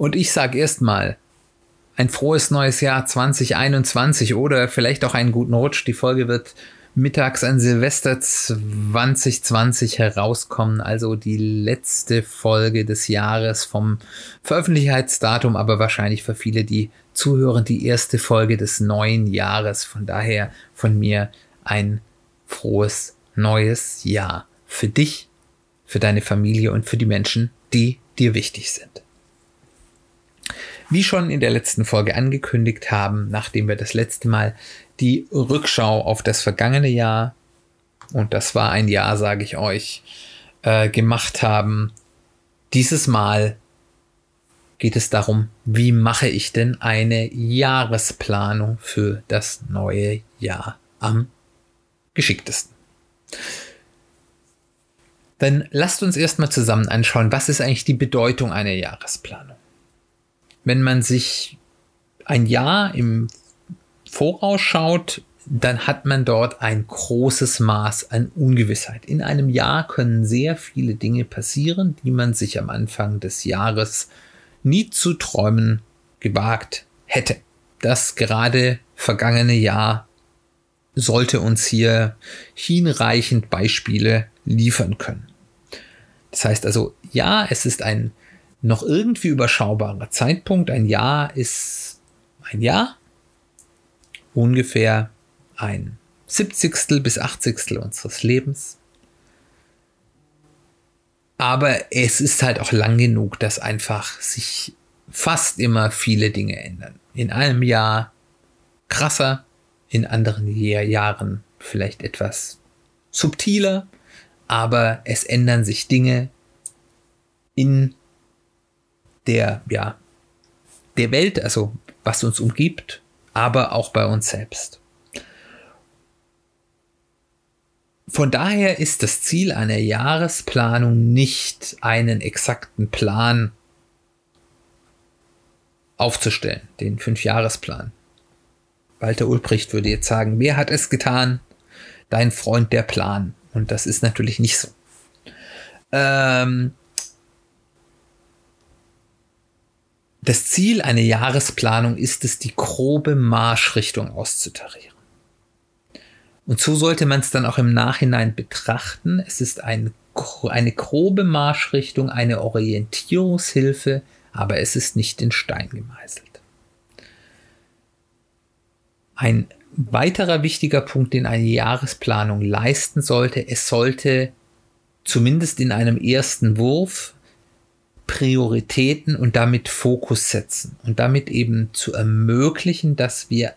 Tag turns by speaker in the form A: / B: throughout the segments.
A: Und ich sage erstmal ein frohes neues Jahr 2021 oder vielleicht auch einen guten Rutsch. Die Folge wird mittags an Silvester 2020 herauskommen, also die letzte Folge des Jahres vom Veröffentlichungsdatum, aber wahrscheinlich für viele, die zuhören, die erste Folge des neuen Jahres. Von daher von mir ein frohes neues Jahr für dich, für deine Familie und für die Menschen, die dir wichtig sind. Wie schon in der letzten Folge angekündigt haben, nachdem wir das letzte Mal die Rückschau auf das vergangene Jahr, und das war ein Jahr, sage ich euch, äh, gemacht haben, dieses Mal geht es darum, wie mache ich denn eine Jahresplanung für das neue Jahr am geschicktesten. Dann lasst uns erstmal zusammen anschauen, was ist eigentlich die Bedeutung einer Jahresplanung. Wenn man sich ein Jahr im Voraus schaut, dann hat man dort ein großes Maß an Ungewissheit. In einem Jahr können sehr viele Dinge passieren, die man sich am Anfang des Jahres nie zu träumen gewagt hätte. Das gerade vergangene Jahr sollte uns hier hinreichend Beispiele liefern können. Das heißt also, ja, es ist ein noch irgendwie überschaubarer Zeitpunkt. Ein Jahr ist ein Jahr, ungefähr ein Siebzigstel bis Achtzigstel unseres Lebens. Aber es ist halt auch lang genug, dass einfach sich fast immer viele Dinge ändern. In einem Jahr krasser, in anderen Jahren vielleicht etwas subtiler, aber es ändern sich Dinge in der, ja, der Welt, also was uns umgibt, aber auch bei uns selbst. Von daher ist das Ziel einer Jahresplanung nicht einen exakten Plan aufzustellen, den Fünfjahresplan. Walter Ulbricht würde jetzt sagen, wer hat es getan? Dein Freund der Plan. Und das ist natürlich nicht so. Ähm, Das Ziel einer Jahresplanung ist es, die grobe Marschrichtung auszutarieren. Und so sollte man es dann auch im Nachhinein betrachten. Es ist ein, eine grobe Marschrichtung, eine Orientierungshilfe, aber es ist nicht in Stein gemeißelt. Ein weiterer wichtiger Punkt, den eine Jahresplanung leisten sollte, es sollte zumindest in einem ersten Wurf Prioritäten und damit Fokus setzen und damit eben zu ermöglichen, dass wir,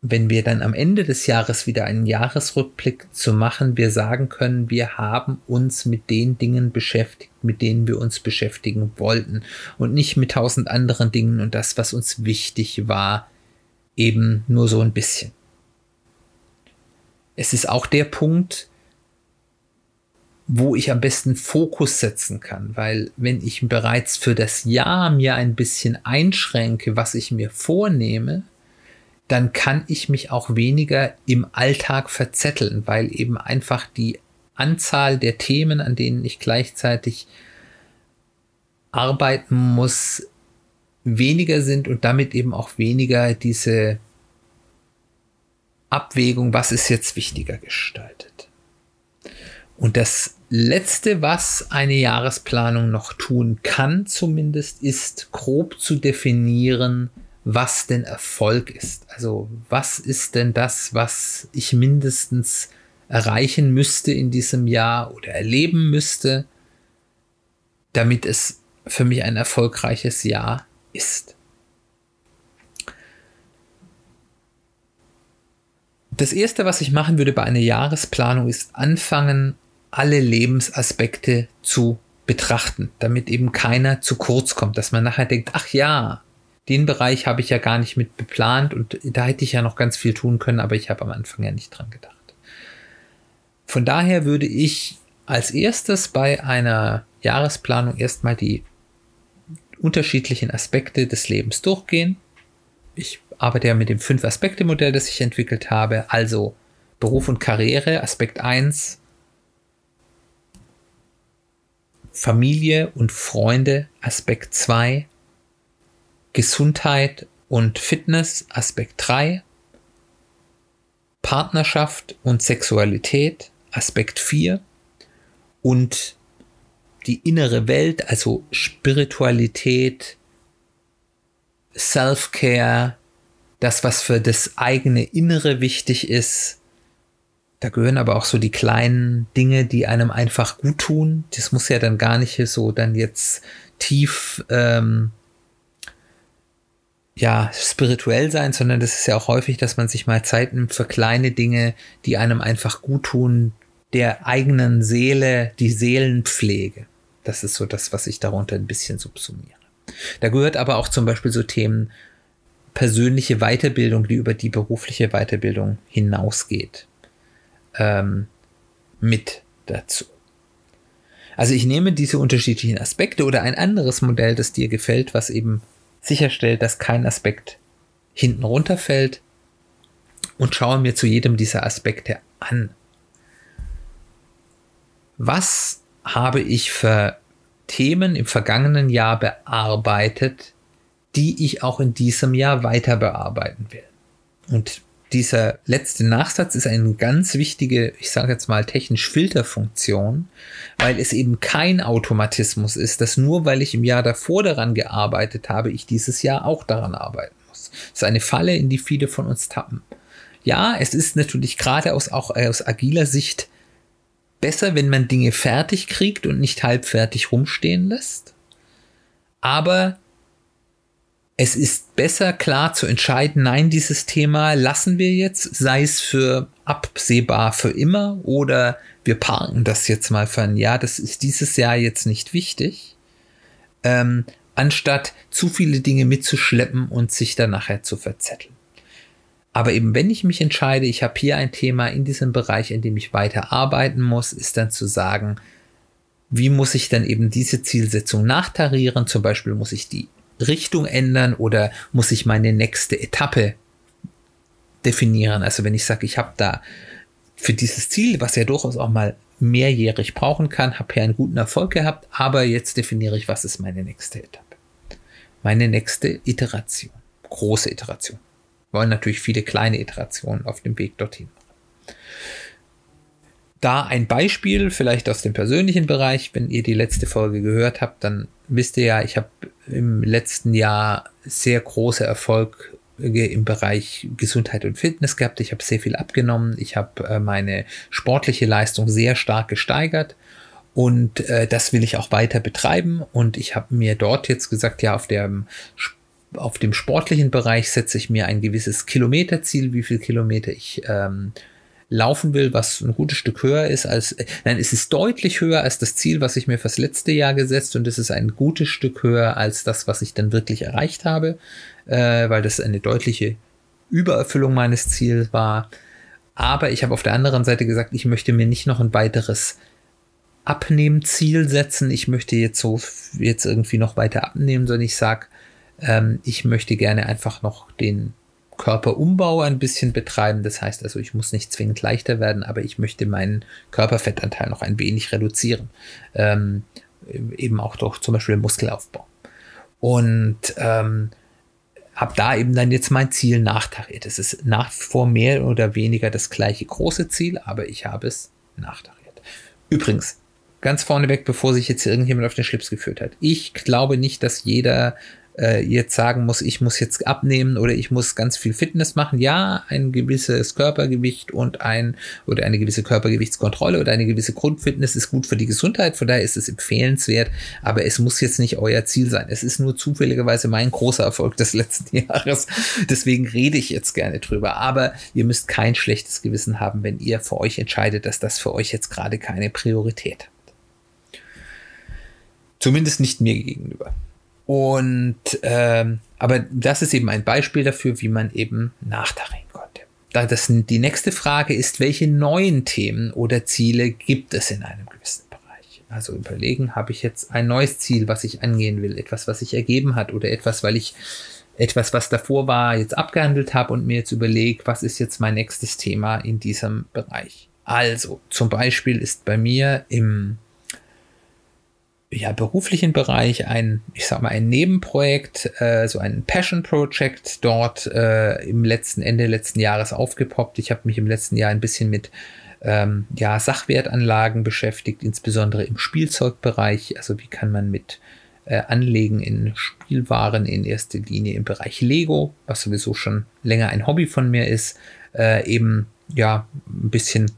A: wenn wir dann am Ende des Jahres wieder einen Jahresrückblick zu machen, wir sagen können, wir haben uns mit den Dingen beschäftigt, mit denen wir uns beschäftigen wollten und nicht mit tausend anderen Dingen und das, was uns wichtig war, eben nur so ein bisschen. Es ist auch der Punkt, wo ich am besten Fokus setzen kann, weil wenn ich bereits für das Jahr mir ein bisschen einschränke, was ich mir vornehme, dann kann ich mich auch weniger im Alltag verzetteln, weil eben einfach die Anzahl der Themen, an denen ich gleichzeitig arbeiten muss, weniger sind und damit eben auch weniger diese Abwägung, was ist jetzt wichtiger gestaltet. Und das Letzte, was eine Jahresplanung noch tun kann, zumindest, ist grob zu definieren, was denn Erfolg ist. Also was ist denn das, was ich mindestens erreichen müsste in diesem Jahr oder erleben müsste, damit es für mich ein erfolgreiches Jahr ist. Das Erste, was ich machen würde bei einer Jahresplanung, ist anfangen, alle Lebensaspekte zu betrachten, damit eben keiner zu kurz kommt, dass man nachher denkt, ach ja, den Bereich habe ich ja gar nicht mit beplant und da hätte ich ja noch ganz viel tun können, aber ich habe am Anfang ja nicht dran gedacht. Von daher würde ich als erstes bei einer Jahresplanung erstmal die unterschiedlichen Aspekte des Lebens durchgehen. Ich arbeite ja mit dem Fünf-Aspekte-Modell, das ich entwickelt habe, also Beruf und Karriere, Aspekt 1, Familie und Freunde, Aspekt 2, Gesundheit und Fitness, Aspekt 3, Partnerschaft und Sexualität, Aspekt 4 und die innere Welt, also Spiritualität, Self-Care, das, was für das eigene Innere wichtig ist. Da gehören aber auch so die kleinen Dinge, die einem einfach gut tun. Das muss ja dann gar nicht so dann jetzt tief ähm, ja, spirituell sein, sondern das ist ja auch häufig, dass man sich mal Zeit nimmt für kleine Dinge, die einem einfach gut tun, der eigenen Seele, die Seelenpflege. Das ist so das, was ich darunter ein bisschen subsumiere. Da gehört aber auch zum Beispiel so Themen persönliche Weiterbildung, die über die berufliche Weiterbildung hinausgeht, ähm, mit dazu. Also ich nehme diese unterschiedlichen Aspekte oder ein anderes Modell, das dir gefällt, was eben sicherstellt, dass kein Aspekt hinten runterfällt und schaue mir zu jedem dieser Aspekte an. Was habe ich für Themen im vergangenen Jahr bearbeitet, die ich auch in diesem Jahr weiter bearbeiten will? Und dieser letzte Nachsatz ist eine ganz wichtige, ich sage jetzt mal technisch Filterfunktion, weil es eben kein Automatismus ist, dass nur weil ich im Jahr davor daran gearbeitet habe, ich dieses Jahr auch daran arbeiten muss. Das ist eine Falle, in die viele von uns tappen. Ja, es ist natürlich gerade aus, auch aus agiler Sicht besser, wenn man Dinge fertig kriegt und nicht halbfertig rumstehen lässt. Aber es ist besser klar zu entscheiden, nein, dieses Thema lassen wir jetzt, sei es für absehbar für immer oder wir parken das jetzt mal für ein Jahr, das ist dieses Jahr jetzt nicht wichtig, ähm, anstatt zu viele Dinge mitzuschleppen und sich dann nachher zu verzetteln. Aber eben wenn ich mich entscheide, ich habe hier ein Thema in diesem Bereich, in dem ich weiter arbeiten muss, ist dann zu sagen, wie muss ich dann eben diese Zielsetzung nachtarieren? Zum Beispiel muss ich die Richtung ändern oder muss ich meine nächste Etappe definieren? Also wenn ich sage, ich habe da für dieses Ziel, was ja durchaus auch mal mehrjährig brauchen kann, habe hier einen guten Erfolg gehabt, aber jetzt definiere ich, was ist meine nächste Etappe. Meine nächste Iteration. Große Iteration. Wir wollen natürlich viele kleine Iterationen auf dem Weg dorthin da ein Beispiel, vielleicht aus dem persönlichen Bereich. Wenn ihr die letzte Folge gehört habt, dann wisst ihr ja, ich habe im letzten Jahr sehr große Erfolge im Bereich Gesundheit und Fitness gehabt. Ich habe sehr viel abgenommen. Ich habe äh, meine sportliche Leistung sehr stark gesteigert. Und äh, das will ich auch weiter betreiben. Und ich habe mir dort jetzt gesagt, ja, auf dem, auf dem sportlichen Bereich setze ich mir ein gewisses Kilometerziel, wie viel Kilometer ich ähm, laufen will, was ein gutes Stück höher ist als, nein, es ist deutlich höher als das Ziel, was ich mir fürs letzte Jahr gesetzt und es ist ein gutes Stück höher als das, was ich dann wirklich erreicht habe, äh, weil das eine deutliche Übererfüllung meines Ziels war. Aber ich habe auf der anderen Seite gesagt, ich möchte mir nicht noch ein weiteres Abnehmziel setzen. Ich möchte jetzt so jetzt irgendwie noch weiter abnehmen, sondern ich sage, ähm, ich möchte gerne einfach noch den Körperumbau ein bisschen betreiben. Das heißt also, ich muss nicht zwingend leichter werden, aber ich möchte meinen Körperfettanteil noch ein wenig reduzieren. Ähm, eben auch durch zum Beispiel Muskelaufbau. Und ähm, habe da eben dann jetzt mein Ziel nachtariert. Es ist nach wie vor mehr oder weniger das gleiche große Ziel, aber ich habe es nachtariert. Übrigens, ganz vorneweg, bevor sich jetzt irgendjemand auf den Schlips geführt hat. Ich glaube nicht, dass jeder äh, jetzt sagen muss, ich muss jetzt abnehmen oder ich muss ganz viel Fitness machen. Ja, ein gewisses Körpergewicht und ein oder eine gewisse Körpergewichtskontrolle oder eine gewisse Grundfitness ist gut für die Gesundheit, von daher ist es empfehlenswert, aber es muss jetzt nicht euer Ziel sein. Es ist nur zufälligerweise mein großer Erfolg des letzten Jahres. Deswegen rede ich jetzt gerne drüber. Aber ihr müsst kein schlechtes Gewissen haben, wenn ihr für euch entscheidet, dass das für euch jetzt gerade keine Priorität hat. Zumindest nicht mir gegenüber. Und ähm, aber das ist eben ein Beispiel dafür, wie man eben nachdarin konnte. Da das, die nächste Frage ist, welche neuen Themen oder Ziele gibt es in einem gewissen Bereich? Also überlegen, habe ich jetzt ein neues Ziel, was ich angehen will, etwas, was sich ergeben hat oder etwas, weil ich etwas, was davor war, jetzt abgehandelt habe und mir jetzt überlege, was ist jetzt mein nächstes Thema in diesem Bereich. Also zum Beispiel ist bei mir im ja, beruflichen Bereich ein, ich sag mal, ein Nebenprojekt, äh, so ein Passion Project dort äh, im letzten Ende letzten Jahres aufgepoppt. Ich habe mich im letzten Jahr ein bisschen mit ähm, ja, Sachwertanlagen beschäftigt, insbesondere im Spielzeugbereich. Also wie kann man mit äh, Anlegen in Spielwaren in erster Linie im Bereich Lego, was sowieso schon länger ein Hobby von mir ist, äh, eben ja ein bisschen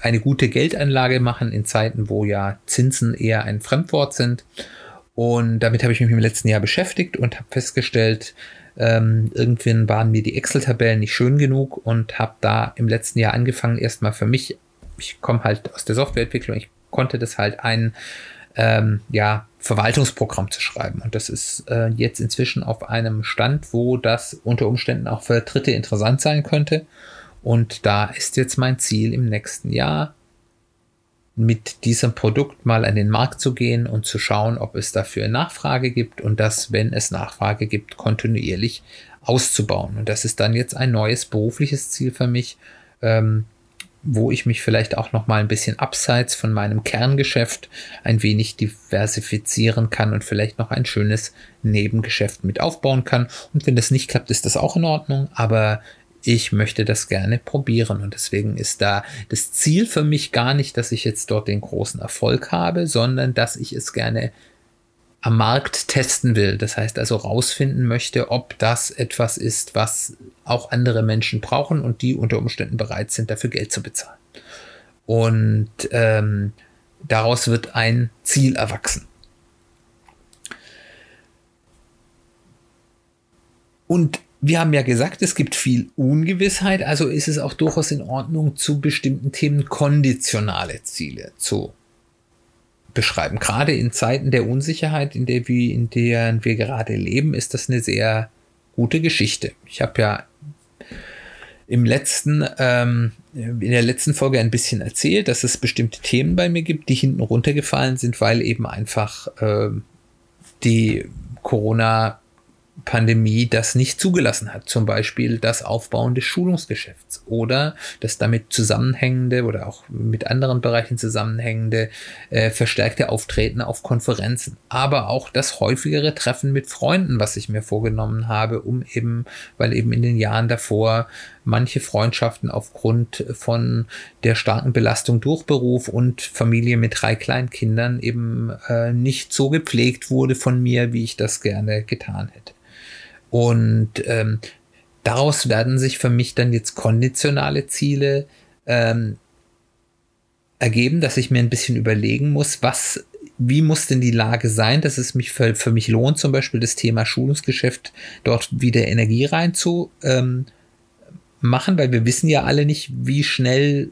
A: eine gute Geldanlage machen in Zeiten, wo ja Zinsen eher ein Fremdwort sind. Und damit habe ich mich im letzten Jahr beschäftigt und habe festgestellt, ähm, irgendwann waren mir die Excel-Tabellen nicht schön genug und habe da im letzten Jahr angefangen, erstmal für mich, ich komme halt aus der Softwareentwicklung, ich konnte das halt ein ähm, ja, Verwaltungsprogramm zu schreiben. Und das ist äh, jetzt inzwischen auf einem Stand, wo das unter Umständen auch für Dritte interessant sein könnte. Und da ist jetzt mein Ziel im nächsten Jahr, mit diesem Produkt mal an den Markt zu gehen und zu schauen, ob es dafür Nachfrage gibt und das, wenn es Nachfrage gibt, kontinuierlich auszubauen. Und das ist dann jetzt ein neues berufliches Ziel für mich, ähm, wo ich mich vielleicht auch noch mal ein bisschen abseits von meinem Kerngeschäft ein wenig diversifizieren kann und vielleicht noch ein schönes Nebengeschäft mit aufbauen kann. Und wenn das nicht klappt, ist das auch in Ordnung. Aber ich möchte das gerne probieren. Und deswegen ist da das Ziel für mich gar nicht, dass ich jetzt dort den großen Erfolg habe, sondern dass ich es gerne am Markt testen will. Das heißt also rausfinden möchte, ob das etwas ist, was auch andere Menschen brauchen und die unter Umständen bereit sind, dafür Geld zu bezahlen. Und ähm, daraus wird ein Ziel erwachsen. Und wir haben ja gesagt, es gibt viel Ungewissheit, also ist es auch durchaus in Ordnung, zu bestimmten Themen konditionale Ziele zu beschreiben. Gerade in Zeiten der Unsicherheit, in der wir, in deren wir gerade leben, ist das eine sehr gute Geschichte. Ich habe ja im letzten, ähm, in der letzten Folge ein bisschen erzählt, dass es bestimmte Themen bei mir gibt, die hinten runtergefallen sind, weil eben einfach äh, die Corona Pandemie das nicht zugelassen hat. Zum Beispiel das Aufbauen des Schulungsgeschäfts oder das damit zusammenhängende oder auch mit anderen Bereichen zusammenhängende äh, verstärkte Auftreten auf Konferenzen. Aber auch das häufigere Treffen mit Freunden, was ich mir vorgenommen habe, um eben, weil eben in den Jahren davor manche Freundschaften aufgrund von der starken Belastung durch Beruf und Familie mit drei kleinen Kindern eben äh, nicht so gepflegt wurde von mir, wie ich das gerne getan hätte. Und ähm, daraus werden sich für mich dann jetzt konditionale Ziele ähm, ergeben, dass ich mir ein bisschen überlegen muss, was, wie muss denn die Lage sein, dass es mich für, für mich lohnt, zum Beispiel das Thema Schulungsgeschäft dort wieder Energie rein ähm, machen, weil wir wissen ja alle nicht, wie schnell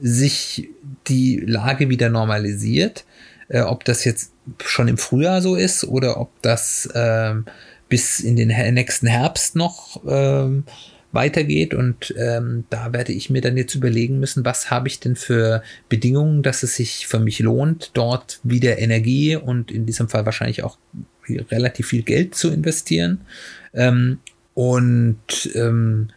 A: sich die Lage wieder normalisiert, äh, ob das jetzt schon im Frühjahr so ist oder ob das ähm, bis in den nächsten Herbst noch ähm, weitergeht. Und ähm, da werde ich mir dann jetzt überlegen müssen, was habe ich denn für Bedingungen, dass es sich für mich lohnt, dort wieder Energie und in diesem Fall wahrscheinlich auch relativ viel Geld zu investieren. Ähm, und ähm,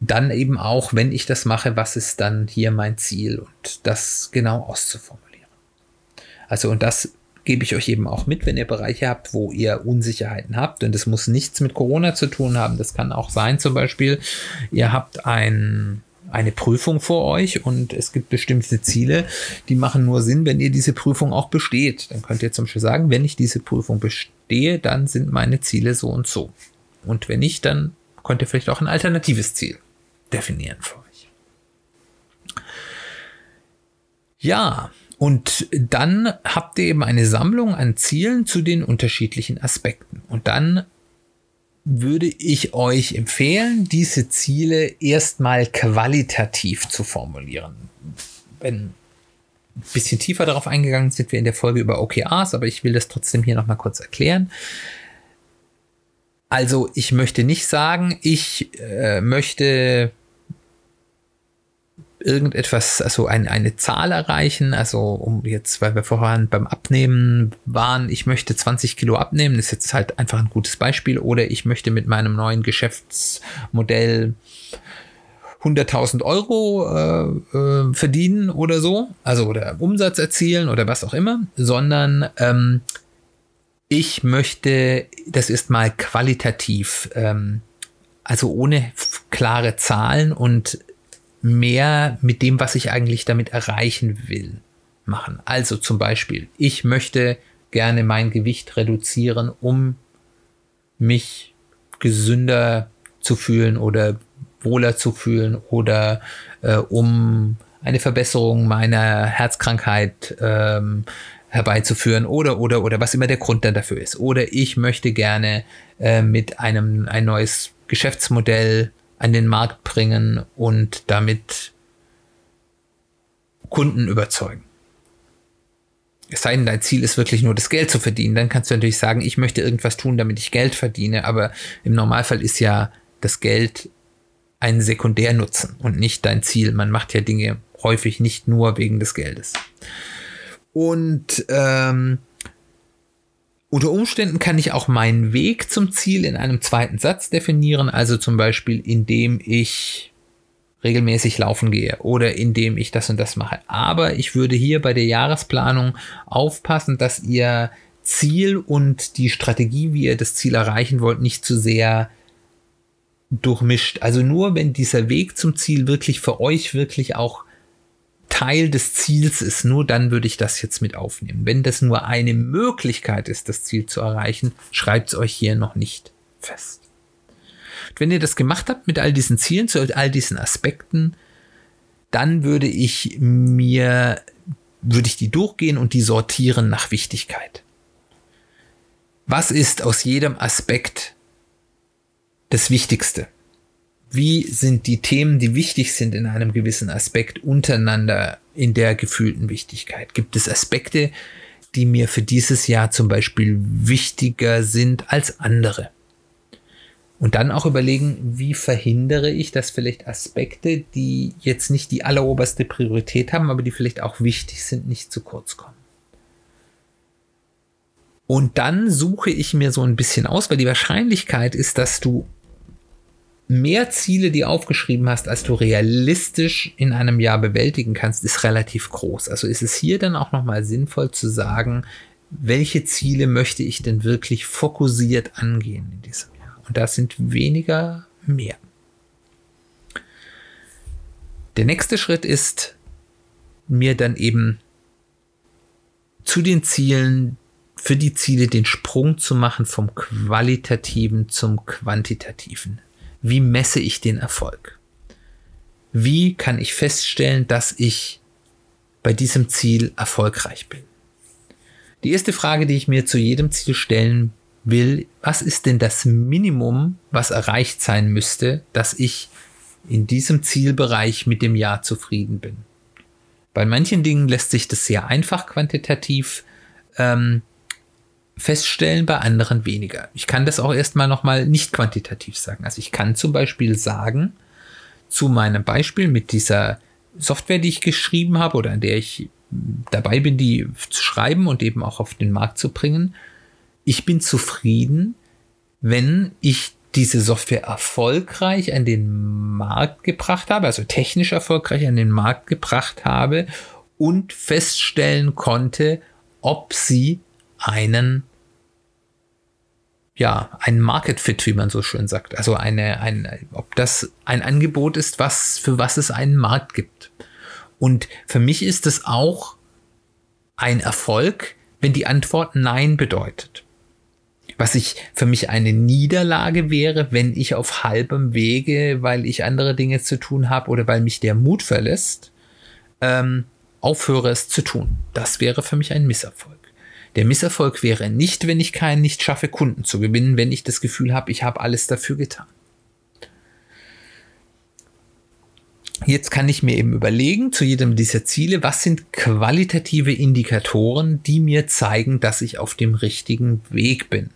A: dann eben auch, wenn ich das mache, was ist dann hier mein Ziel und das genau auszuformulieren. Also und das gebe ich euch eben auch mit, wenn ihr Bereiche habt, wo ihr Unsicherheiten habt. Und das muss nichts mit Corona zu tun haben. Das kann auch sein, zum Beispiel, ihr habt ein, eine Prüfung vor euch und es gibt bestimmte Ziele, die machen nur Sinn, wenn ihr diese Prüfung auch besteht. Dann könnt ihr zum Beispiel sagen, wenn ich diese Prüfung bestehe, dann sind meine Ziele so und so. Und wenn nicht, dann könnt ihr vielleicht auch ein alternatives Ziel definieren für euch. Ja, und dann habt ihr eben eine Sammlung an Zielen zu den unterschiedlichen Aspekten. Und dann würde ich euch empfehlen, diese Ziele erstmal qualitativ zu formulieren. Wenn ein bisschen tiefer darauf eingegangen sind wir in der Folge über OKRs, aber ich will das trotzdem hier nochmal kurz erklären. Also ich möchte nicht sagen, ich äh, möchte irgendetwas, also ein, eine Zahl erreichen, also um jetzt, weil wir vorhin beim Abnehmen waren, ich möchte 20 Kilo abnehmen, ist jetzt halt einfach ein gutes Beispiel, oder ich möchte mit meinem neuen Geschäftsmodell 100.000 Euro äh, äh, verdienen oder so, also oder Umsatz erzielen oder was auch immer, sondern ähm, ich möchte das ist mal qualitativ, ähm, also ohne klare Zahlen und mehr mit dem, was ich eigentlich damit erreichen will, machen. Also zum Beispiel, ich möchte gerne mein Gewicht reduzieren, um mich gesünder zu fühlen oder wohler zu fühlen oder äh, um eine Verbesserung meiner Herzkrankheit ähm, herbeizuführen oder oder oder was immer der Grund dann dafür ist. Oder ich möchte gerne äh, mit einem ein neues Geschäftsmodell an den Markt bringen und damit Kunden überzeugen. Es sei denn, dein Ziel ist wirklich nur das Geld zu verdienen, dann kannst du natürlich sagen, ich möchte irgendwas tun, damit ich Geld verdiene, aber im Normalfall ist ja das Geld ein Sekundärnutzen und nicht dein Ziel. Man macht ja Dinge häufig nicht nur wegen des Geldes. Und ähm, unter Umständen kann ich auch meinen Weg zum Ziel in einem zweiten Satz definieren, also zum Beispiel indem ich regelmäßig laufen gehe oder indem ich das und das mache. Aber ich würde hier bei der Jahresplanung aufpassen, dass ihr Ziel und die Strategie, wie ihr das Ziel erreichen wollt, nicht zu sehr durchmischt. Also nur wenn dieser Weg zum Ziel wirklich für euch wirklich auch Teil des Ziels ist, nur dann würde ich das jetzt mit aufnehmen. Wenn das nur eine Möglichkeit ist, das Ziel zu erreichen, schreibt es euch hier noch nicht fest. Und wenn ihr das gemacht habt mit all diesen Zielen, zu all diesen Aspekten, dann würde ich mir, würde ich die durchgehen und die sortieren nach Wichtigkeit. Was ist aus jedem Aspekt das Wichtigste? Wie sind die Themen, die wichtig sind in einem gewissen Aspekt untereinander in der gefühlten Wichtigkeit? Gibt es Aspekte, die mir für dieses Jahr zum Beispiel wichtiger sind als andere? Und dann auch überlegen, wie verhindere ich, dass vielleicht Aspekte, die jetzt nicht die alleroberste Priorität haben, aber die vielleicht auch wichtig sind, nicht zu kurz kommen. Und dann suche ich mir so ein bisschen aus, weil die Wahrscheinlichkeit ist, dass du mehr Ziele, die aufgeschrieben hast, als du realistisch in einem Jahr bewältigen kannst, ist relativ groß. Also ist es hier dann auch nochmal sinnvoll zu sagen, welche Ziele möchte ich denn wirklich fokussiert angehen in diesem Jahr? Und das sind weniger mehr. Der nächste Schritt ist, mir dann eben zu den Zielen, für die Ziele den Sprung zu machen vom qualitativen zum quantitativen. Wie messe ich den Erfolg? Wie kann ich feststellen, dass ich bei diesem Ziel erfolgreich bin? Die erste Frage, die ich mir zu jedem Ziel stellen will, was ist denn das Minimum, was erreicht sein müsste, dass ich in diesem Zielbereich mit dem Jahr zufrieden bin? Bei manchen Dingen lässt sich das sehr einfach quantitativ ähm, feststellen, bei anderen weniger. Ich kann das auch erstmal nochmal nicht quantitativ sagen. Also ich kann zum Beispiel sagen, zu meinem Beispiel mit dieser Software, die ich geschrieben habe oder an der ich dabei bin, die zu schreiben und eben auch auf den Markt zu bringen, ich bin zufrieden, wenn ich diese Software erfolgreich an den Markt gebracht habe, also technisch erfolgreich an den Markt gebracht habe und feststellen konnte, ob sie einen ja, ein Market Fit, wie man so schön sagt. Also eine, ein, ob das ein Angebot ist, was, für was es einen Markt gibt. Und für mich ist es auch ein Erfolg, wenn die Antwort Nein bedeutet. Was ich für mich eine Niederlage wäre, wenn ich auf halbem Wege, weil ich andere Dinge zu tun habe oder weil mich der Mut verlässt, ähm, aufhöre es zu tun. Das wäre für mich ein Misserfolg. Der Misserfolg wäre nicht, wenn ich keinen nicht schaffe, Kunden zu gewinnen, wenn ich das Gefühl habe, ich habe alles dafür getan. Jetzt kann ich mir eben überlegen, zu jedem dieser Ziele, was sind qualitative Indikatoren, die mir zeigen, dass ich auf dem richtigen Weg bin.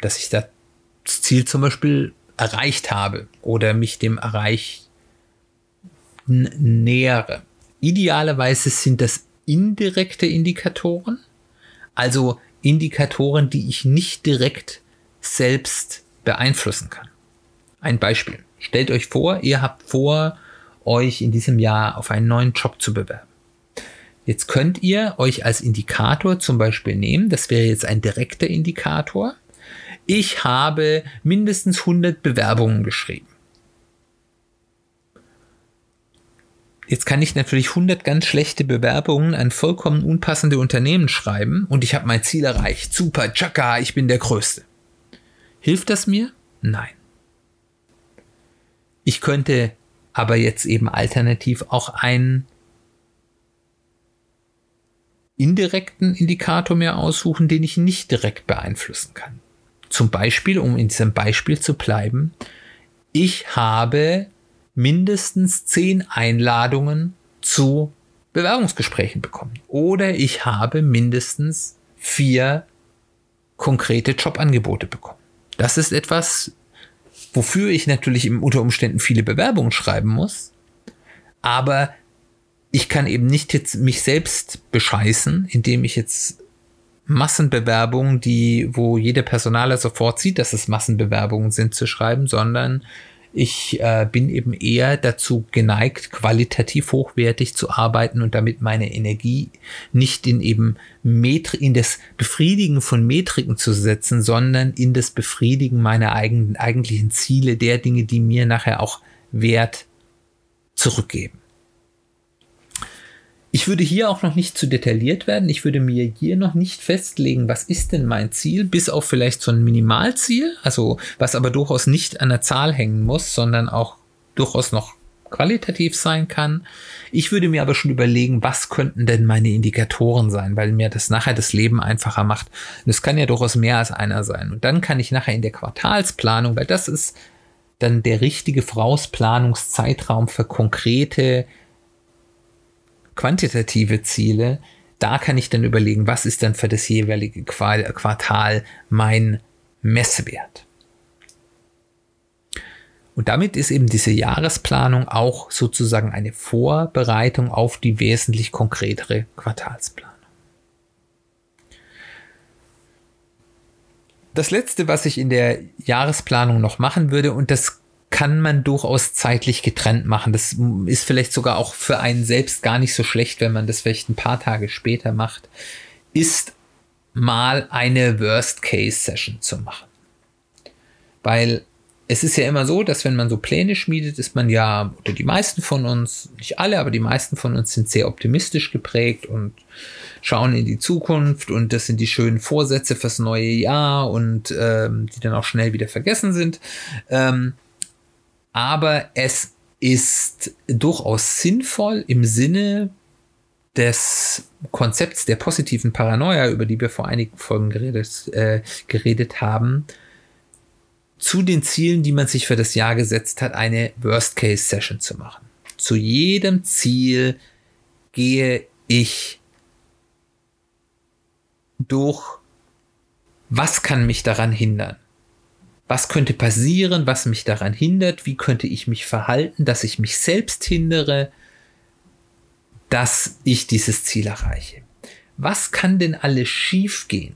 A: Dass ich da Ziel zum Beispiel erreicht habe oder mich dem Erreichen nähere. Idealerweise sind das indirekte Indikatoren, also Indikatoren, die ich nicht direkt selbst beeinflussen kann. Ein Beispiel. Stellt euch vor, ihr habt vor, euch in diesem Jahr auf einen neuen Job zu bewerben. Jetzt könnt ihr euch als Indikator zum Beispiel nehmen, das wäre jetzt ein direkter Indikator. Ich habe mindestens 100 Bewerbungen geschrieben. Jetzt kann ich natürlich 100 ganz schlechte Bewerbungen an vollkommen unpassende Unternehmen schreiben und ich habe mein Ziel erreicht. Super, Chaka, ich bin der Größte. Hilft das mir? Nein. Ich könnte aber jetzt eben alternativ auch einen indirekten Indikator mir aussuchen, den ich nicht direkt beeinflussen kann. Zum Beispiel, um in diesem Beispiel zu bleiben, ich habe mindestens zehn Einladungen zu Bewerbungsgesprächen bekommen. Oder ich habe mindestens vier konkrete Jobangebote bekommen. Das ist etwas, wofür ich natürlich unter Umständen viele Bewerbungen schreiben muss. Aber ich kann eben nicht jetzt mich selbst bescheißen, indem ich jetzt Massenbewerbungen, die, wo jeder Personaler sofort sieht, dass es Massenbewerbungen sind, zu schreiben, sondern ich äh, bin eben eher dazu geneigt, qualitativ hochwertig zu arbeiten und damit meine Energie nicht in eben Metri in das Befriedigen von Metriken zu setzen, sondern in das Befriedigen meiner eigenen, eigentlichen Ziele, der Dinge, die mir nachher auch Wert zurückgeben. Ich würde hier auch noch nicht zu detailliert werden. Ich würde mir hier noch nicht festlegen, was ist denn mein Ziel, bis auf vielleicht so ein Minimalziel, also was aber durchaus nicht an der Zahl hängen muss, sondern auch durchaus noch qualitativ sein kann. Ich würde mir aber schon überlegen, was könnten denn meine Indikatoren sein, weil mir das nachher das Leben einfacher macht. Und es kann ja durchaus mehr als einer sein. Und dann kann ich nachher in der Quartalsplanung, weil das ist dann der richtige Vorausplanungszeitraum für konkrete quantitative Ziele, da kann ich dann überlegen, was ist dann für das jeweilige Quartal mein Messwert. Und damit ist eben diese Jahresplanung auch sozusagen eine Vorbereitung auf die wesentlich konkretere Quartalsplanung. Das letzte, was ich in der Jahresplanung noch machen würde, und das kann man durchaus zeitlich getrennt machen. Das ist vielleicht sogar auch für einen selbst gar nicht so schlecht, wenn man das vielleicht ein paar Tage später macht, ist mal eine Worst-Case-Session zu machen. Weil es ist ja immer so, dass wenn man so Pläne schmiedet, ist man ja, oder die meisten von uns, nicht alle, aber die meisten von uns sind sehr optimistisch geprägt und schauen in die Zukunft und das sind die schönen Vorsätze fürs neue Jahr und ähm, die dann auch schnell wieder vergessen sind. Ähm, aber es ist durchaus sinnvoll im Sinne des Konzepts der positiven Paranoia, über die wir vor einigen Folgen geredet, äh, geredet haben, zu den Zielen, die man sich für das Jahr gesetzt hat, eine Worst-Case-Session zu machen. Zu jedem Ziel gehe ich durch, was kann mich daran hindern? Was könnte passieren, was mich daran hindert, wie könnte ich mich verhalten, dass ich mich selbst hindere, dass ich dieses Ziel erreiche. Was kann denn alles schiefgehen?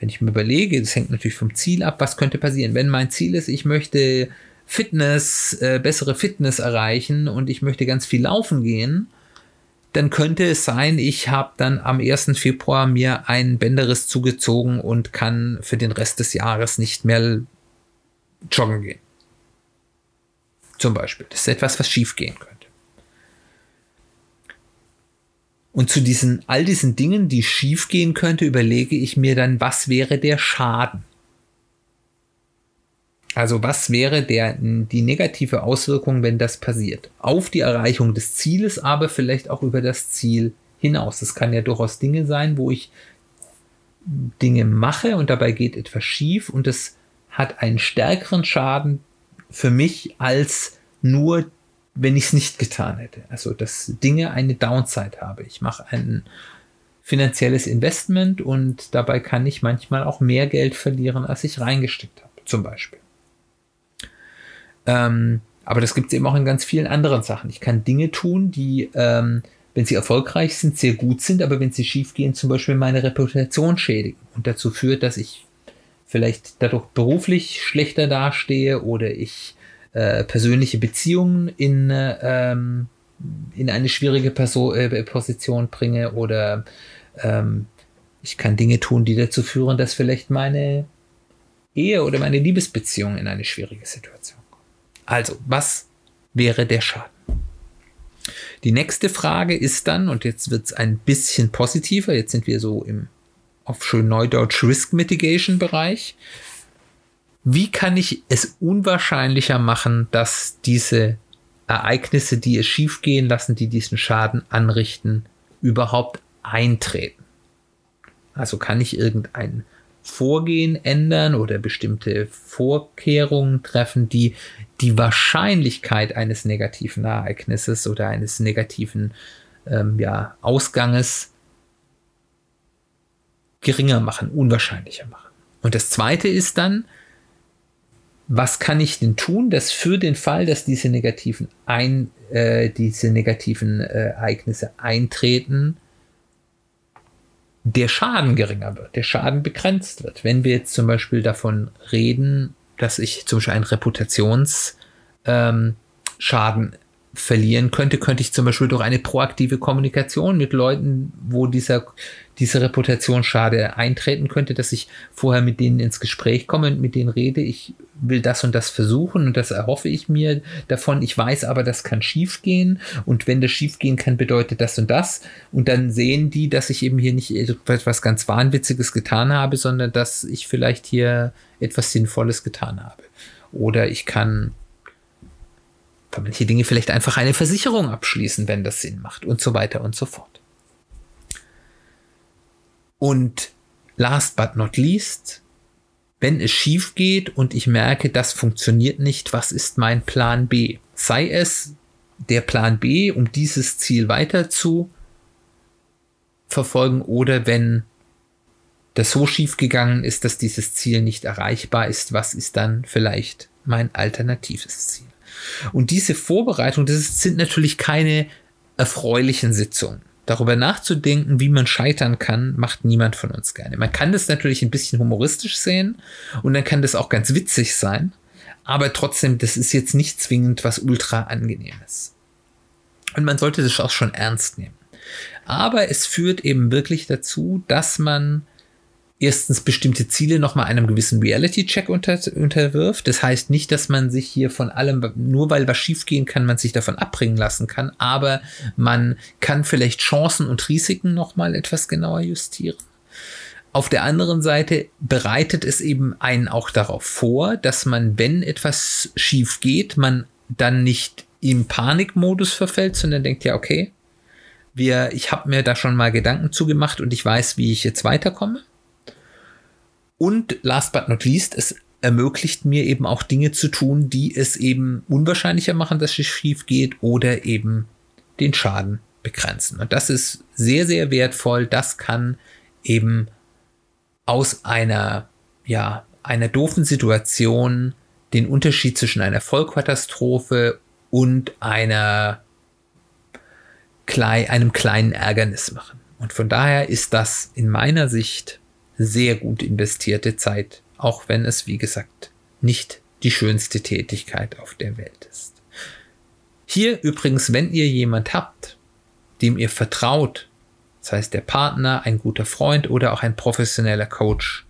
A: Wenn ich mir überlege, das hängt natürlich vom Ziel ab, was könnte passieren? Wenn mein Ziel ist, ich möchte Fitness, äh, bessere Fitness erreichen und ich möchte ganz viel laufen gehen, dann könnte es sein, ich habe dann am 1. Februar mir einen Bänderriss zugezogen und kann für den Rest des Jahres nicht mehr joggen gehen. Zum Beispiel. Das ist etwas, was schief gehen könnte. Und zu diesen, all diesen Dingen, die schief gehen könnte, überlege ich mir dann, was wäre der Schaden? Also was wäre der, die negative Auswirkung, wenn das passiert? Auf die Erreichung des Zieles, aber vielleicht auch über das Ziel hinaus. Es kann ja durchaus Dinge sein, wo ich Dinge mache und dabei geht etwas schief und es hat einen stärkeren Schaden für mich als nur, wenn ich es nicht getan hätte. Also dass Dinge eine Downside habe. Ich mache ein finanzielles Investment und dabei kann ich manchmal auch mehr Geld verlieren, als ich reingesteckt habe zum Beispiel. Ähm, aber das gibt es eben auch in ganz vielen anderen Sachen. Ich kann Dinge tun, die, ähm, wenn sie erfolgreich sind, sehr gut sind, aber wenn sie schief gehen, zum Beispiel meine Reputation schädigen und dazu führt, dass ich vielleicht dadurch beruflich schlechter dastehe oder ich äh, persönliche Beziehungen in, äh, in eine schwierige Perso äh, Position bringe oder ähm, ich kann Dinge tun, die dazu führen, dass vielleicht meine Ehe oder meine Liebesbeziehung in eine schwierige Situation. Also, was wäre der Schaden? Die nächste Frage ist dann, und jetzt wird es ein bisschen positiver, jetzt sind wir so im auf schön Neudeutsch Risk Mitigation Bereich. Wie kann ich es unwahrscheinlicher machen, dass diese Ereignisse, die es schiefgehen lassen, die diesen Schaden anrichten, überhaupt eintreten? Also kann ich irgendein Vorgehen ändern oder bestimmte Vorkehrungen treffen, die die Wahrscheinlichkeit eines negativen Ereignisses oder eines negativen ähm, ja, Ausganges geringer machen, unwahrscheinlicher machen. Und das Zweite ist dann, was kann ich denn tun, dass für den Fall, dass diese negativen, ein, äh, diese negativen äh, Ereignisse eintreten, der Schaden geringer wird, der Schaden begrenzt wird. Wenn wir jetzt zum Beispiel davon reden, dass ich zum Beispiel einen Reputationsschaden ähm, verlieren könnte, könnte ich zum Beispiel durch eine proaktive Kommunikation mit Leuten, wo dieser, diese Reputationsschade eintreten könnte, dass ich vorher mit denen ins Gespräch komme und mit denen rede, ich will das und das versuchen und das erhoffe ich mir davon. Ich weiß aber, das kann schiefgehen und wenn das schiefgehen kann, bedeutet das und das und dann sehen die, dass ich eben hier nicht etwas ganz Wahnwitziges getan habe, sondern dass ich vielleicht hier etwas Sinnvolles getan habe. Oder ich kann für manche Dinge vielleicht einfach eine Versicherung abschließen, wenn das Sinn macht und so weiter und so fort. Und last but not least, wenn es schief geht und ich merke, das funktioniert nicht, was ist mein Plan B? Sei es der Plan B, um dieses Ziel weiter zu verfolgen oder wenn das so schief gegangen ist, dass dieses Ziel nicht erreichbar ist, was ist dann vielleicht mein alternatives Ziel? Und diese Vorbereitung, das sind natürlich keine erfreulichen Sitzungen. Darüber nachzudenken, wie man scheitern kann, macht niemand von uns gerne. Man kann das natürlich ein bisschen humoristisch sehen und dann kann das auch ganz witzig sein, aber trotzdem, das ist jetzt nicht zwingend was ultra angenehmes. Und man sollte das auch schon ernst nehmen. Aber es führt eben wirklich dazu, dass man erstens bestimmte Ziele nochmal einem gewissen Reality-Check unter, unterwirft. Das heißt nicht, dass man sich hier von allem, nur weil was schiefgehen kann, man sich davon abbringen lassen kann, aber man kann vielleicht Chancen und Risiken nochmal etwas genauer justieren. Auf der anderen Seite bereitet es eben einen auch darauf vor, dass man, wenn etwas schief geht, man dann nicht im Panikmodus verfällt, sondern denkt ja, okay, wir, ich habe mir da schon mal Gedanken zugemacht und ich weiß, wie ich jetzt weiterkomme. Und last but not least, es ermöglicht mir eben auch Dinge zu tun, die es eben unwahrscheinlicher machen, dass es schief geht oder eben den Schaden begrenzen. Und das ist sehr, sehr wertvoll. Das kann eben aus einer, ja, einer doofen Situation den Unterschied zwischen einer Vollkatastrophe und einer, einem kleinen Ärgernis machen. Und von daher ist das in meiner Sicht sehr gut investierte Zeit, auch wenn es, wie gesagt, nicht die schönste Tätigkeit auf der Welt ist. Hier übrigens, wenn ihr jemand habt, dem ihr vertraut, das heißt der Partner, ein guter Freund oder auch ein professioneller Coach,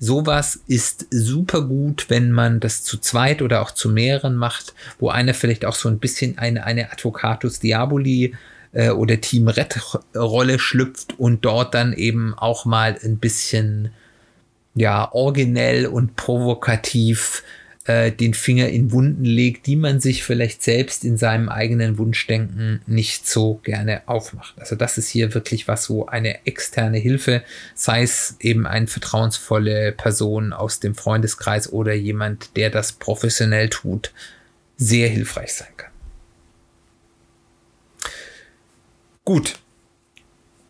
A: sowas ist super gut, wenn man das zu zweit oder auch zu mehreren macht, wo einer vielleicht auch so ein bisschen eine, eine Advocatus Diaboli äh, oder Team Red Rolle schlüpft und dort dann eben auch mal ein bisschen ja originell und provokativ äh, den Finger in Wunden legt, die man sich vielleicht selbst in seinem eigenen Wunschdenken nicht so gerne aufmacht. Also das ist hier wirklich was, wo eine externe Hilfe, sei es eben eine vertrauensvolle Person aus dem Freundeskreis oder jemand, der das professionell tut, sehr hilfreich sein kann. Gut.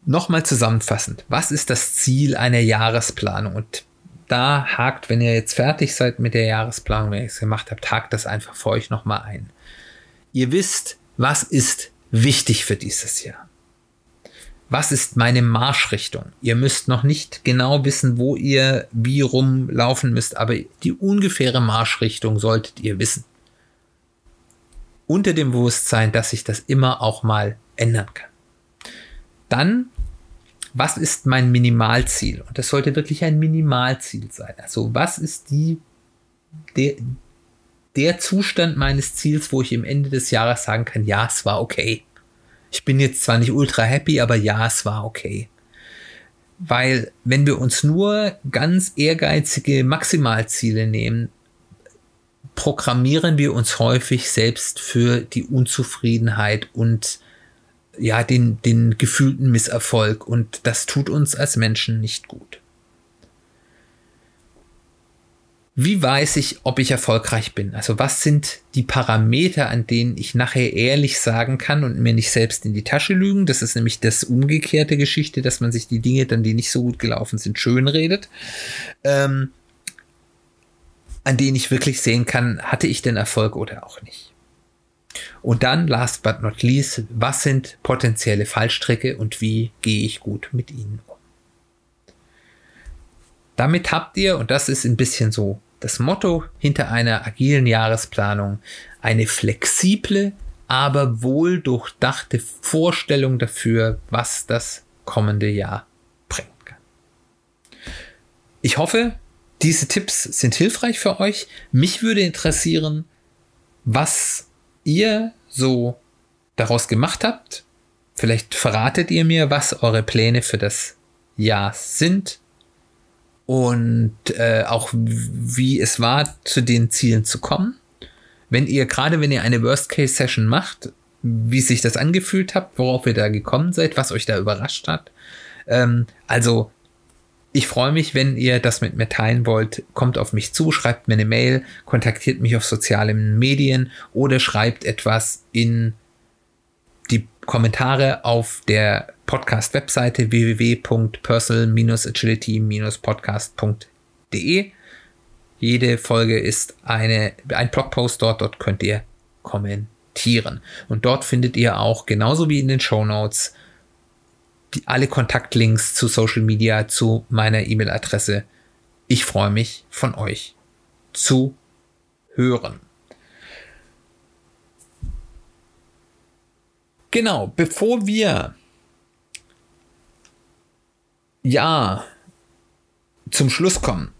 A: Nochmal zusammenfassend. Was ist das Ziel einer Jahresplanung? Und da hakt, wenn ihr jetzt fertig seid mit der Jahresplanung, wenn ihr es gemacht habt, hakt das einfach für euch nochmal ein. Ihr wisst, was ist wichtig für dieses Jahr. Was ist meine Marschrichtung? Ihr müsst noch nicht genau wissen, wo ihr wie rumlaufen müsst, aber die ungefähre Marschrichtung solltet ihr wissen. Unter dem Bewusstsein, dass sich das immer auch mal ändern kann. Dann was ist mein Minimalziel? Und das sollte wirklich ein Minimalziel sein. Also was ist die, der, der Zustand meines Ziels, wo ich im Ende des Jahres sagen kann, ja, es war okay. Ich bin jetzt zwar nicht ultra happy, aber ja, es war okay. Weil wenn wir uns nur ganz ehrgeizige Maximalziele nehmen, programmieren wir uns häufig selbst für die Unzufriedenheit und ja, den, den gefühlten Misserfolg und das tut uns als Menschen nicht gut. Wie weiß ich, ob ich erfolgreich bin? Also was sind die Parameter, an denen ich nachher ehrlich sagen kann und mir nicht selbst in die Tasche lügen? Das ist nämlich das umgekehrte Geschichte, dass man sich die Dinge dann, die nicht so gut gelaufen sind, schön redet. Ähm, an denen ich wirklich sehen kann, hatte ich denn Erfolg oder auch nicht. Und dann, last but not least, was sind potenzielle Fallstricke und wie gehe ich gut mit ihnen um? Damit habt ihr, und das ist ein bisschen so das Motto hinter einer agilen Jahresplanung, eine flexible, aber wohl durchdachte Vorstellung dafür, was das kommende Jahr bringen kann. Ich hoffe, diese Tipps sind hilfreich für euch. Mich würde interessieren, was ihr so daraus gemacht habt. Vielleicht verratet ihr mir, was eure Pläne für das Jahr sind und äh, auch wie es war, zu den Zielen zu kommen. Wenn ihr gerade, wenn ihr eine Worst-Case-Session macht, wie sich das angefühlt habt, worauf ihr da gekommen seid, was euch da überrascht hat. Ähm, also ich freue mich, wenn ihr das mit mir teilen wollt. Kommt auf mich zu, schreibt mir eine Mail, kontaktiert mich auf sozialen Medien oder schreibt etwas in die Kommentare auf der Podcast-Webseite www.personal-agility-podcast.de. Jede Folge ist eine, ein Blogpost dort, dort könnt ihr kommentieren. Und dort findet ihr auch, genauso wie in den Show Notes, die, alle Kontaktlinks zu Social Media, zu meiner E-Mail-Adresse. Ich freue mich von euch zu hören. Genau, bevor wir ja zum Schluss kommen,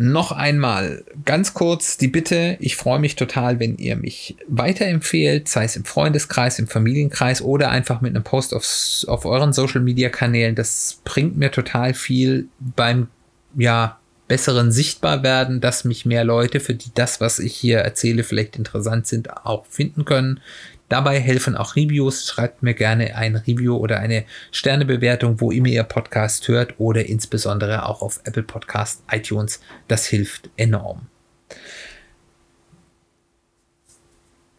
A: noch einmal ganz kurz die Bitte, ich freue mich total, wenn ihr mich weiterempfehlt, sei es im Freundeskreis, im Familienkreis oder einfach mit einem Post auf, auf euren Social-Media-Kanälen. Das bringt mir total viel beim ja, besseren Sichtbarwerden, dass mich mehr Leute, für die das, was ich hier erzähle, vielleicht interessant sind, auch finden können. Dabei helfen auch Reviews. Schreibt mir gerne ein Review oder eine Sternebewertung, wo immer ihr Podcast hört oder insbesondere auch auf Apple Podcast, iTunes. Das hilft enorm.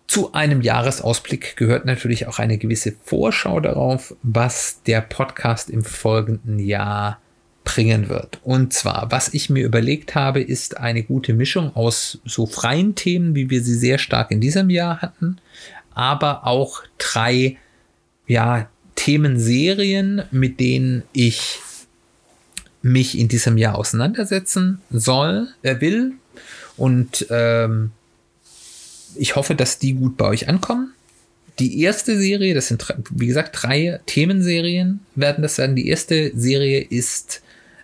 A: Zu einem Jahresausblick gehört natürlich auch eine gewisse Vorschau darauf, was der Podcast im folgenden Jahr bringen wird. Und zwar, was ich mir überlegt habe, ist eine gute Mischung aus so freien Themen, wie wir sie sehr stark in diesem Jahr hatten, aber auch drei ja, Themenserien, mit denen ich mich in diesem Jahr auseinandersetzen soll, äh, will. Und ähm, ich hoffe, dass die gut bei euch ankommen. Die erste Serie, das sind, wie gesagt, drei Themenserien werden das werden. Die erste Serie ist,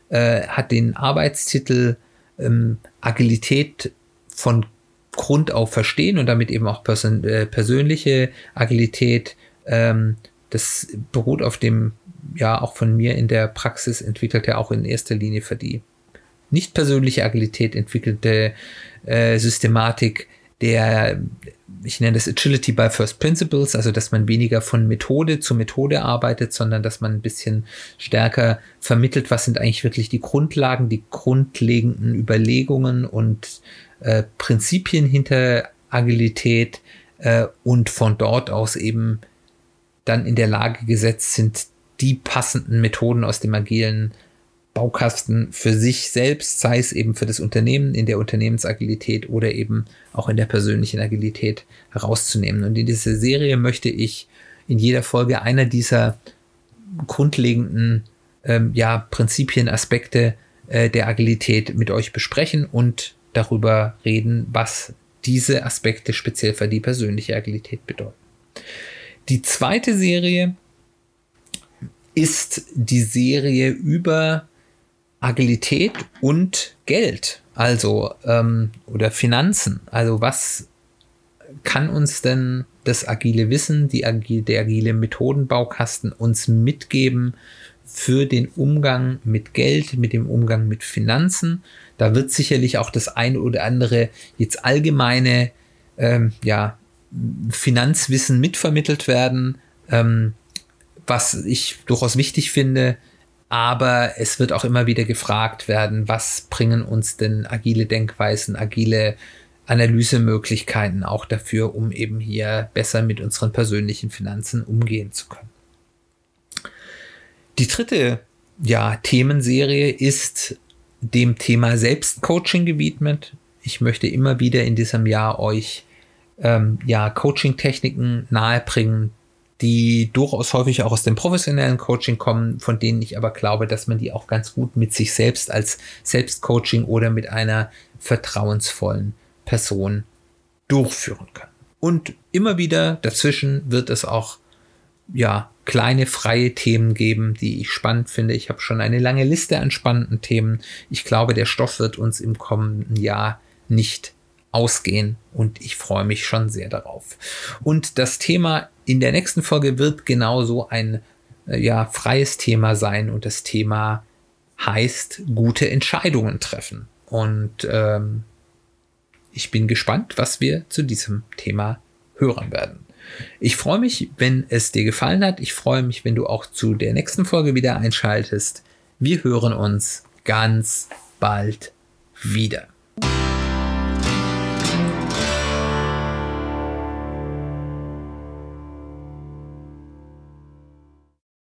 A: äh, hat den Arbeitstitel ähm, Agilität von Grund auf verstehen und damit eben auch person äh, persönliche Agilität. Ähm, das beruht auf dem, ja, auch von mir in der Praxis entwickelt, ja auch in erster Linie für die nicht persönliche Agilität entwickelte äh, Systematik der, ich nenne das Agility by First Principles, also dass man weniger von Methode zu Methode arbeitet, sondern dass man ein bisschen stärker vermittelt, was sind eigentlich wirklich die Grundlagen, die grundlegenden Überlegungen und äh, Prinzipien hinter Agilität äh, und von dort aus eben dann in der Lage gesetzt sind, die passenden Methoden aus dem agilen Baukasten für sich selbst, sei es eben für das Unternehmen in der Unternehmensagilität oder eben auch in der persönlichen Agilität herauszunehmen. Und in dieser Serie möchte ich in jeder Folge einer dieser grundlegenden ähm, ja, Prinzipien, Aspekte äh, der Agilität mit euch besprechen und darüber reden, was diese Aspekte speziell für die persönliche Agilität bedeuten. Die zweite Serie ist die Serie über Agilität und Geld, also ähm, oder Finanzen. Also was kann uns denn das agile Wissen, die agile, der agile Methodenbaukasten uns mitgeben für den Umgang mit Geld, mit dem Umgang mit Finanzen? Da wird sicherlich auch das ein oder andere jetzt allgemeine ähm, ja, Finanzwissen mitvermittelt werden, ähm, was ich durchaus wichtig finde. Aber es wird auch immer wieder gefragt werden, was bringen uns denn agile Denkweisen, agile Analysemöglichkeiten auch dafür, um eben hier besser mit unseren persönlichen Finanzen umgehen zu können. Die dritte ja, Themenserie ist dem Thema Selbstcoaching gewidmet. Ich möchte immer wieder in diesem Jahr euch ähm, ja, Coaching-Techniken nahebringen, die durchaus häufig auch aus dem professionellen Coaching kommen, von denen ich aber glaube, dass man die auch ganz gut mit sich selbst als Selbstcoaching oder mit einer vertrauensvollen Person durchführen kann. Und immer wieder dazwischen wird es auch ja kleine freie Themen geben, die ich spannend finde. Ich habe schon eine lange Liste an spannenden Themen. Ich glaube, der Stoff wird uns im kommenden Jahr nicht ausgehen und ich freue mich schon sehr darauf. Und das Thema in der nächsten Folge wird genauso ein äh, ja, freies Thema sein und das Thema heißt gute Entscheidungen treffen. Und ähm, ich bin gespannt, was wir zu diesem Thema hören werden. Ich freue mich, wenn es dir gefallen hat. Ich freue mich, wenn du auch zu der nächsten Folge wieder einschaltest. Wir hören uns ganz bald wieder.